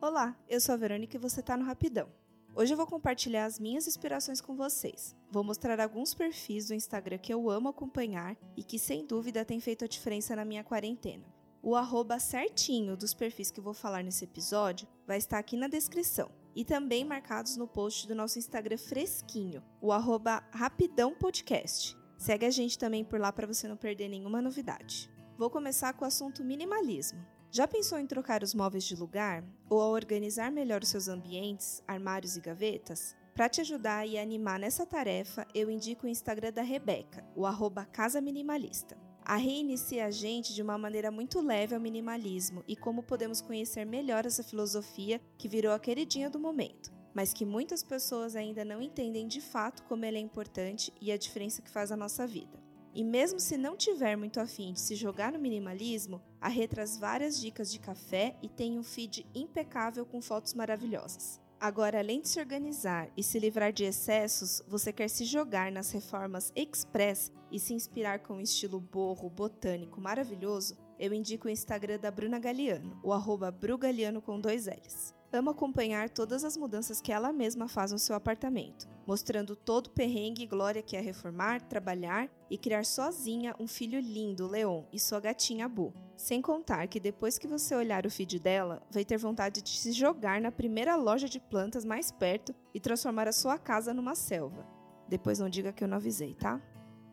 Olá, eu sou a Verônica e você está no Rapidão. Hoje eu vou compartilhar as minhas inspirações com vocês. Vou mostrar alguns perfis do Instagram que eu amo acompanhar e que sem dúvida tem feito a diferença na minha quarentena. O arroba certinho dos perfis que vou falar nesse episódio vai estar aqui na descrição e também marcados no post do nosso Instagram fresquinho, o arroba Rapidão Podcast. Segue a gente também por lá para você não perder nenhuma novidade. Vou começar com o assunto minimalismo. Já pensou em trocar os móveis de lugar ou a organizar melhor os seus ambientes, armários e gavetas? Para te ajudar e animar nessa tarefa, eu indico o Instagram da Rebeca, o arroba Casa Minimalista. A Rê inicia a gente de uma maneira muito leve ao minimalismo e como podemos conhecer melhor essa filosofia que virou a queridinha do momento, mas que muitas pessoas ainda não entendem de fato como ela é importante e a diferença que faz na nossa vida. E mesmo se não tiver muito afim de se jogar no minimalismo, a Rê traz várias dicas de café e tem um feed impecável com fotos maravilhosas. Agora, além de se organizar e se livrar de excessos, você quer se jogar nas reformas express e se inspirar com um estilo borro botânico maravilhoso? Eu indico o Instagram da Bruna Galiano, o arroba Brugaliano com dois L's. Amo acompanhar todas as mudanças que ela mesma faz no seu apartamento mostrando todo o perrengue e glória que é reformar, trabalhar e criar sozinha um filho lindo, Leon, e sua gatinha Bu. Sem contar que depois que você olhar o feed dela, vai ter vontade de se jogar na primeira loja de plantas mais perto e transformar a sua casa numa selva. Depois não diga que eu não avisei, tá?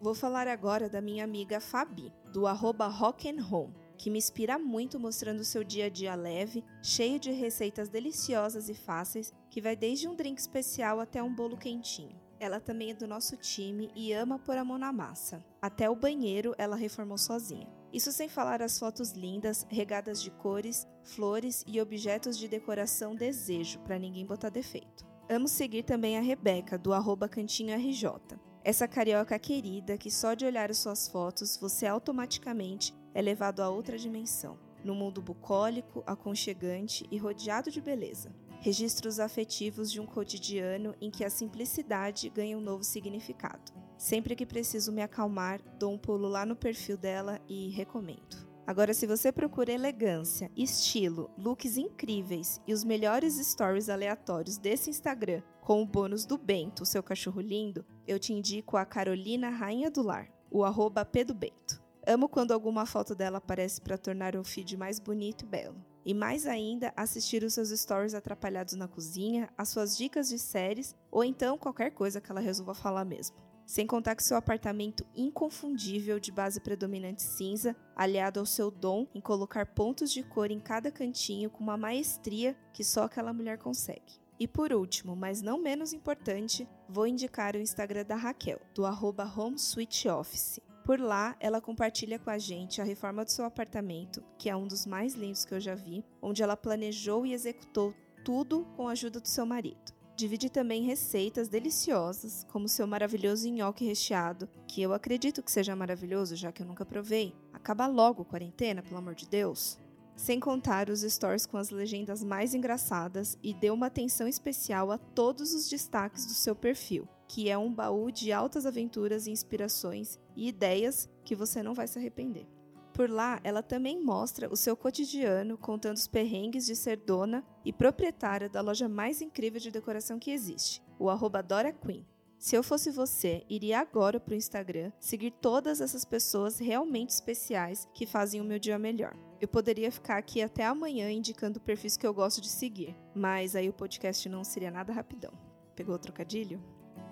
Vou falar agora da minha amiga Fabi, do arroba Home que me inspira muito mostrando seu dia a dia leve, cheio de receitas deliciosas e fáceis, que vai desde um drink especial até um bolo quentinho. Ela também é do nosso time e ama pôr a mão na massa. Até o banheiro ela reformou sozinha. Isso sem falar as fotos lindas, regadas de cores, flores e objetos de decoração desejo, para ninguém botar defeito. Amo seguir também a Rebeca, do arroba Cantinho RJ. Essa carioca querida que só de olhar as suas fotos você automaticamente é levado a outra dimensão, no mundo bucólico, aconchegante e rodeado de beleza. Registros afetivos de um cotidiano em que a simplicidade ganha um novo significado. Sempre que preciso me acalmar, dou um pulo lá no perfil dela e recomendo. Agora, se você procura elegância, estilo, looks incríveis e os melhores stories aleatórios desse Instagram, com o bônus do Bento, seu cachorro lindo, eu te indico a Carolina Rainha do Lar, o arroba Bento. Amo quando alguma foto dela aparece para tornar o feed mais bonito e belo. E mais ainda, assistir os seus stories atrapalhados na cozinha, as suas dicas de séries ou então qualquer coisa que ela resolva falar mesmo. Sem contar que seu apartamento inconfundível de base predominante cinza, aliado ao seu dom em colocar pontos de cor em cada cantinho com uma maestria que só aquela mulher consegue. E por último, mas não menos importante, vou indicar o Instagram da Raquel, do arroba. Por lá, ela compartilha com a gente a reforma do seu apartamento, que é um dos mais lindos que eu já vi, onde ela planejou e executou tudo com a ajuda do seu marido. Divide também receitas deliciosas, como seu maravilhoso nhoque recheado, que eu acredito que seja maravilhoso, já que eu nunca provei. Acaba logo quarentena, pelo amor de Deus. Sem contar os stories com as legendas mais engraçadas e deu uma atenção especial a todos os destaques do seu perfil que é um baú de altas aventuras e inspirações e ideias que você não vai se arrepender. Por lá, ela também mostra o seu cotidiano, contando os perrengues de ser dona e proprietária da loja mais incrível de decoração que existe, o arroba Dora Queen. Se eu fosse você, iria agora para o Instagram seguir todas essas pessoas realmente especiais que fazem o meu dia melhor. Eu poderia ficar aqui até amanhã indicando perfis que eu gosto de seguir, mas aí o podcast não seria nada rapidão. Pegou o trocadilho?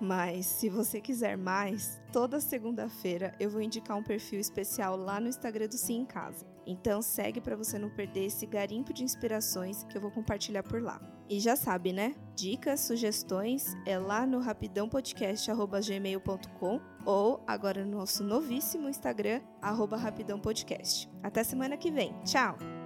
Mas se você quiser mais, toda segunda-feira eu vou indicar um perfil especial lá no Instagram do Sim em Casa. Então segue para você não perder esse garimpo de inspirações que eu vou compartilhar por lá. E já sabe, né? Dicas, sugestões é lá no rapidãopodcast@gmail.com ou agora no nosso novíssimo Instagram @rapidãopodcast. Até semana que vem. Tchau.